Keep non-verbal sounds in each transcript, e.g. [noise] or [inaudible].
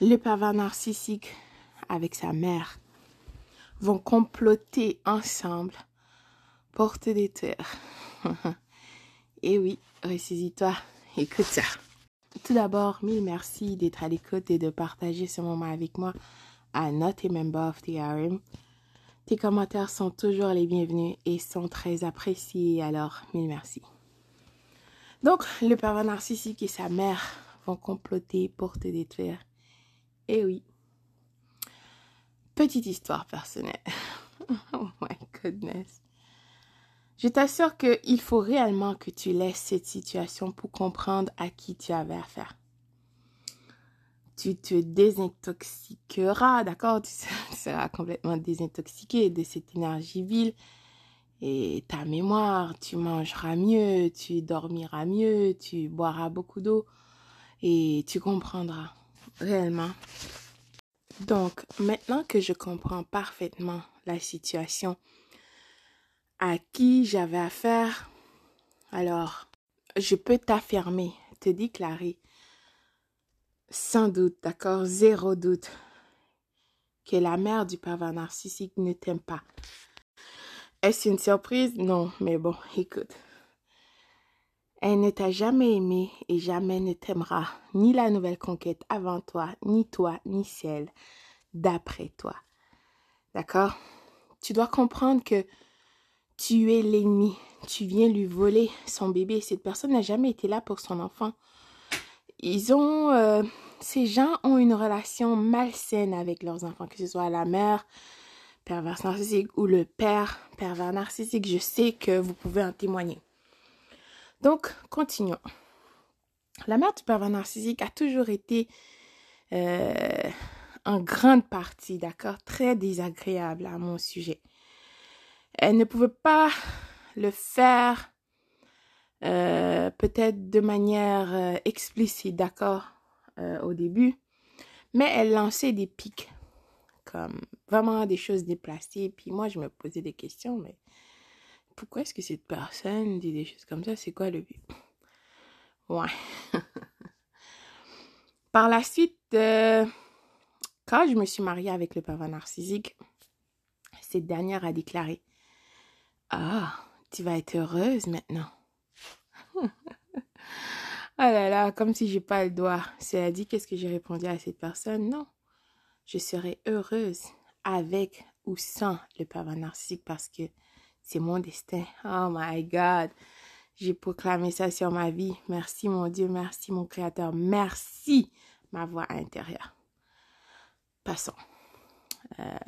le pervers narcissique avec sa mère vont comploter ensemble pour te détruire. Et oui, ressaisis-toi, écoute ça. Tout d'abord, mille merci d'être à l'écoute et de partager ce moment avec moi à Not a Member of the RM. Tes commentaires sont toujours les bienvenus et sont très appréciés, alors mille merci. Donc, le pervers narcissique et sa mère vont comploter pour te détruire. Et oui. Petite histoire personnelle. [laughs] oh my goodness. Je t'assure qu'il faut réellement que tu laisses cette situation pour comprendre à qui tu avais affaire. Tu te désintoxiqueras, d'accord? Tu, seras complètement désintoxiqué de cette énergie vile et ta mémoire, tu mangeras mieux, tu dormiras mieux, tu boiras beaucoup d'eau et tu comprendras réellement. Donc, maintenant que je comprends parfaitement la situation, à qui j'avais affaire, alors je peux t'affirmer, te déclarer, sans doute, d'accord, zéro doute, que la mère du pervers narcissique ne t'aime pas. Est-ce une surprise? Non, mais bon, écoute. Elle ne t'a jamais aimé et jamais ne t'aimera, ni la nouvelle conquête avant toi, ni toi, ni celle d'après toi. D'accord? Tu dois comprendre que tu es l'ennemi. Tu viens lui voler son bébé. Cette personne n'a jamais été là pour son enfant. Ils ont... Euh, ces gens ont une relation malsaine avec leurs enfants, que ce soit la mère pervers narcissique ou le père pervers narcissique. Je sais que vous pouvez en témoigner. Donc, continuons. La mère du pervers narcissique a toujours été euh, en grande partie, d'accord, très désagréable à mon sujet. Elle ne pouvait pas le faire euh, peut-être de manière euh, explicite, d'accord, au début, mais elle lançait des pics, comme vraiment des choses déplacées. Puis moi, je me posais des questions, mais pourquoi est-ce que cette personne dit des choses comme ça? C'est quoi le but? Ouais. [laughs] Par la suite, euh, quand je me suis mariée avec le pervers narcissique, cette dernière a déclaré Ah, tu vas être heureuse maintenant. oh [laughs] là là, comme si j'ai pas le doigt. Cela dit, qu'est-ce que j'ai répondu à cette personne? Non, je serai heureuse avec ou sans le pervers narcissique parce que c'est mon destin. Oh my God. J'ai proclamé ça sur ma vie. Merci mon Dieu, merci mon Créateur, merci ma voix intérieure. Passons. Euh,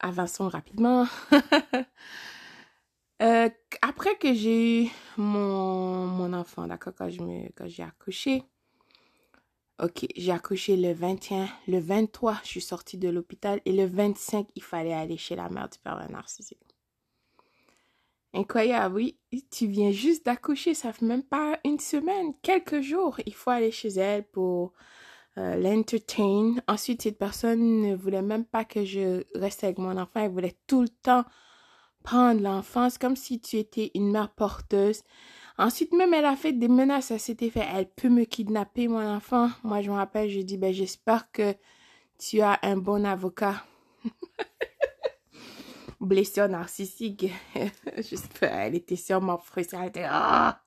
avançons rapidement. [laughs] Euh, après que j'ai eu mon, enfant, d'accord, quand j'ai accouché, ok, j'ai accouché le 21, le 23, je suis sortie de l'hôpital et le 25, il fallait aller chez la mère du père narcissique. Incroyable, oui. Tu viens juste d'accoucher, ça fait même pas une semaine, quelques jours. Il faut aller chez elle pour euh, l'entertain. Ensuite, cette personne ne voulait même pas que je reste avec mon enfant. Elle voulait tout le temps prendre l'enfant. C'est comme si tu étais une mère porteuse. Ensuite, même, elle a fait des menaces à cet effet. Elle peut me kidnapper, mon enfant. Moi, je me rappelle, je dis, ben, j'espère que tu as un bon avocat. [laughs] blessure narcissique. [laughs] J'espère, elle était sûrement frustrée. Elle était, ah!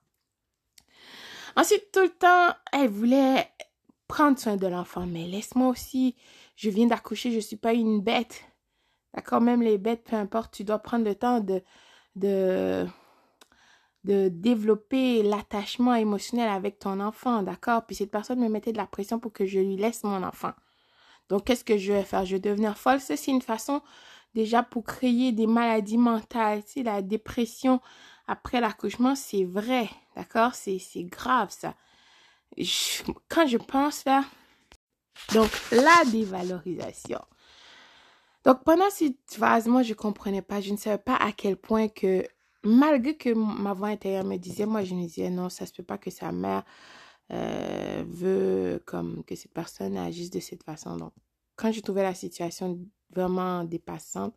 Ensuite, tout le temps, elle voulait prendre soin de l'enfant. Mais laisse-moi aussi, je viens d'accoucher, je ne suis pas une bête. D'accord? Même les bêtes, peu importe, tu dois prendre le temps de, de, de développer l'attachement émotionnel avec ton enfant. D'accord? Puis cette personne me mettait de la pression pour que je lui laisse mon enfant. Donc, qu'est-ce que je vais faire? Je vais devenir folle. c'est une façon déjà pour créer des maladies mentales. Tu sais, la dépression après l'accouchement, c'est vrai, d'accord? C'est grave, ça. quand je pense là, donc la dévalorisation. Donc pendant cette phase, moi je comprenais pas, je ne savais pas à quel point que malgré que ma voix intérieure me disait, moi je me disais non, ça se peut pas que sa mère euh, veut comme que cette personne agisse de cette façon. Donc quand j'ai trouvé la situation vraiment dépassante,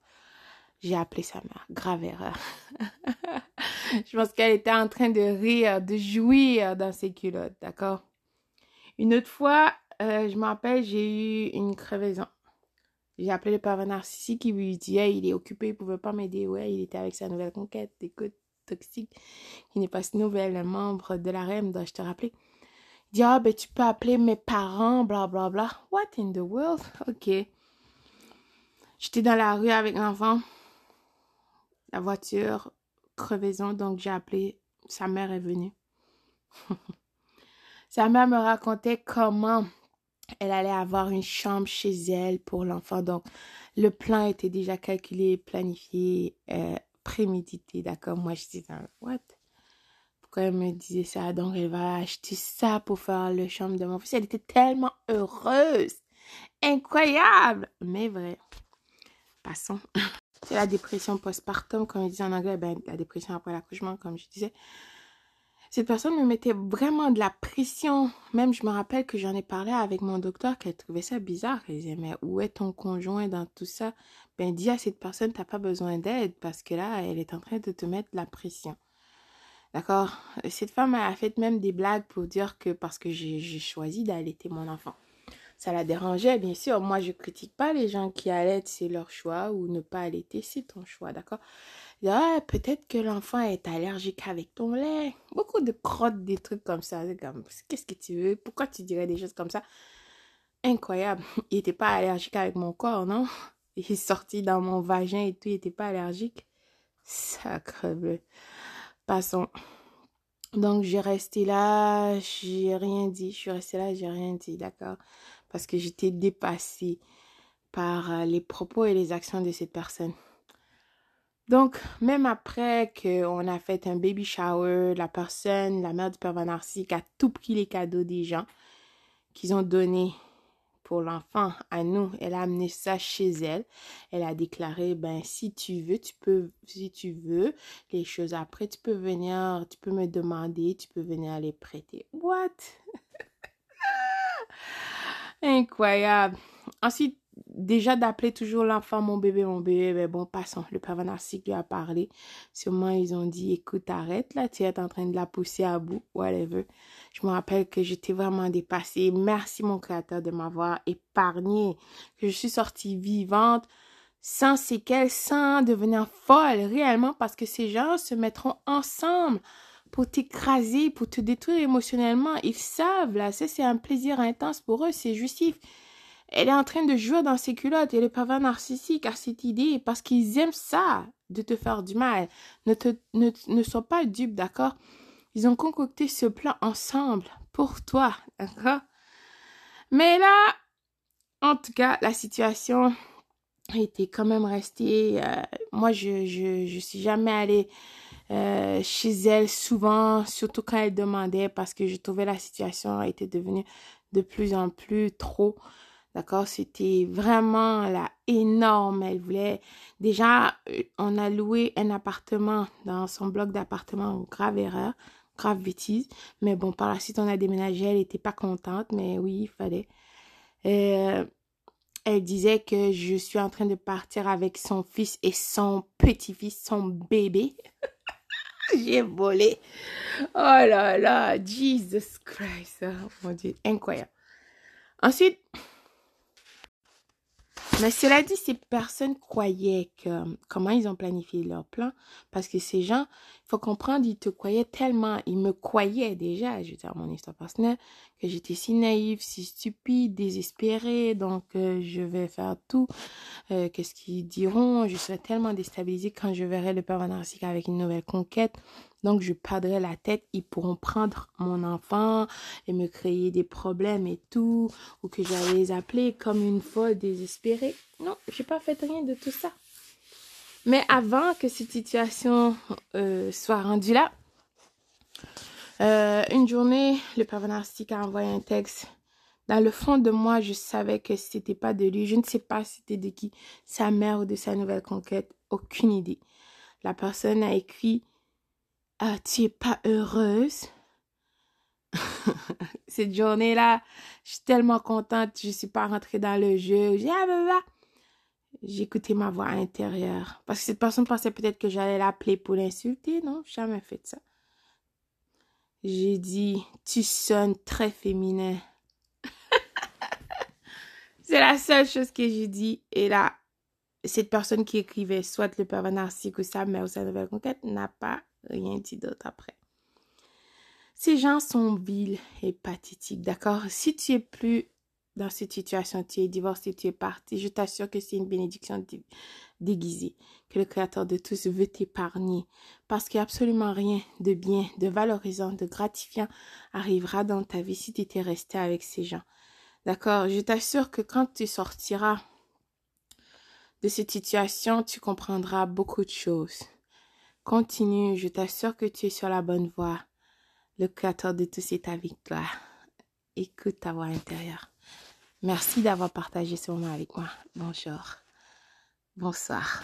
j'ai appelé sa mère. Grave erreur. [laughs] je pense qu'elle était en train de rire, de jouir dans ses culottes, d'accord? Une autre fois, euh, je me rappelle, j'ai eu une crevaison. J'ai appelé le père narcissique qui lui disait il est occupé, il pouvait pas m'aider. Ouais, il était avec sa nouvelle conquête. Écoute, toxique, qui n'est pas si nouvelle membre de la REM, dois-je te rappeler? Dit, ah, ben, tu peux appeler mes parents, bla, bla, bla. What in the world? [laughs] Ok. J'étais dans la rue avec l'enfant. La voiture, crevaison, donc j'ai appelé. Sa mère est venue. [laughs] Sa mère me racontait comment elle allait avoir une chambre chez elle pour l'enfant. Donc, le plan était déjà calculé, planifié, euh, prémédité, d'accord? Moi, je disais, what? Pourquoi elle me disait ça? Donc, elle va acheter ça pour faire le chambre de mon fils. Elle était tellement heureuse. Incroyable! Mais vrai. Passons. [laughs] C'est la dépression postpartum, comme ils disent en anglais, ben, la dépression après l'accouchement, comme je disais. Cette personne me mettait vraiment de la pression. Même, je me rappelle que j'en ai parlé avec mon docteur, qu'elle trouvait ça bizarre. Elle disait, mais où est ton conjoint dans tout ça? Ben, dis à cette personne, t'as pas besoin d'aide parce que là, elle est en train de te mettre de la pression. D'accord? Cette femme a fait même des blagues pour dire que parce que j'ai choisi d'allaiter mon enfant. Ça la dérangeait, bien sûr. Moi, je critique pas les gens qui allaitent, c'est leur choix, ou ne pas allaiter, c'est ton choix, d'accord? Ah, peut-être que l'enfant est allergique avec ton lait. Beaucoup de crottes, des trucs comme ça. qu'est-ce que tu veux? Pourquoi tu dirais des choses comme ça? Incroyable. Il n'était pas allergique avec mon corps, non? Il est sorti dans mon vagin et tout, il n'était pas allergique. Sacre bleu. Passons. Donc, j'ai resté là, j'ai rien dit. Je suis restée là, j'ai rien dit, d'accord? Parce que j'étais dépassée par euh, les propos et les actions de cette personne. Donc, même après qu'on a fait un baby shower, la personne, la mère du père narcissique a tout pris les cadeaux des gens qu'ils ont donnés l'enfant à nous. Elle a amené ça chez elle. Elle a déclaré, ben, si tu veux, tu peux, si tu veux, les choses après, tu peux venir, tu peux me demander, tu peux venir les prêter. What? [laughs] Incroyable. Ensuite, déjà d'appeler toujours l'enfant mon bébé, mon bébé, mais bon, passons. Le père lui a parlé. Sûrement, ils ont dit, écoute, arrête là, tu es en train de la pousser à bout, whatever. Je me rappelle que j'étais vraiment dépassée. Merci, mon créateur, de m'avoir épargné, que je suis sortie vivante, sans séquelles, sans devenir folle, réellement, parce que ces gens se mettront ensemble pour t'écraser, pour te détruire émotionnellement. Ils savent, là, ça, c'est un plaisir intense pour eux, c'est justif. Elle est en train de jouer dans ses culottes et le pervers narcissique a cette idée parce qu'ils aiment ça, de te faire du mal. Ne, te, ne, ne sois pas dupe, d'accord? Ils ont concocté ce plan ensemble pour toi, d'accord? Mais là, en tout cas, la situation était quand même restée. Euh, moi, je, je, je suis jamais allée euh, chez elle souvent, surtout quand elle demandait, parce que je trouvais la situation était devenue de plus en plus trop. D'accord, c'était vraiment énorme. Elle voulait déjà, euh, on a loué un appartement dans son bloc d'appartement, grave erreur, grave bêtise. Mais bon, par la suite, on a déménagé. Elle n'était pas contente, mais oui, il fallait. Euh, elle disait que je suis en train de partir avec son fils et son petit-fils, son bébé. [laughs] J'ai volé. Oh là là, Jesus Christ. Oh mon Dieu, incroyable. Ensuite, mais cela dit, ces personnes croyaient que comment ils ont planifié leur plan, parce que ces gens, il faut comprendre, ils te croyaient tellement, ils me croyaient déjà, je veux dire mon histoire personnelle, que j'étais si naïve, si stupide, désespérée, donc euh, je vais faire tout. Euh, Qu'est-ce qu'ils diront? Je serai tellement déstabilisée quand je verrai le père narcissique avec une nouvelle conquête. Donc, je perdrai la tête. Ils pourront prendre mon enfant et me créer des problèmes et tout. Ou que j'allais les appeler comme une folle désespérée. Non, j'ai pas fait rien de tout ça. Mais avant que cette situation euh, soit rendue là, euh, une journée, le père narcissique a envoyé un texte. Dans le fond de moi, je savais que c'était pas de lui. Je ne sais pas c'était de qui, sa mère ou de sa nouvelle conquête. Aucune idée. La personne a écrit tu es pas heureuse? [laughs] Cette journée-là, je suis tellement contente, je suis pas rentrée dans le jeu. J'ai ah, J'ai écouté ma voix intérieure. Parce que cette personne pensait peut-être que j'allais l'appeler pour l'insulter. Non, jamais fait ça. J'ai dit, tu sonnes très féminin. [laughs] C'est la seule chose que j'ai dit. Et là, cette personne qui écrivait soit le pervers narcissique ou sa mère ou sa nouvelle conquête n'a pas rien dit d'autre après. Ces gens sont vils et pathétiques, d'accord? Si tu es plus dans cette situation, tu es divorcé, tu es parti, je t'assure que c'est une bénédiction déguisée, que le Créateur de tous veut t'épargner, parce qu'il absolument rien de bien, de valorisant, de gratifiant arrivera dans ta vie si tu étais resté avec ces gens. D'accord? Je t'assure que quand tu sortiras de cette situation, tu comprendras beaucoup de choses. Continue, je t'assure que tu es sur la bonne voie. Le Créateur de tous est avec toi. Écoute ta voix intérieure. Merci d'avoir partagé ce moment avec moi. Bonjour. Bonsoir.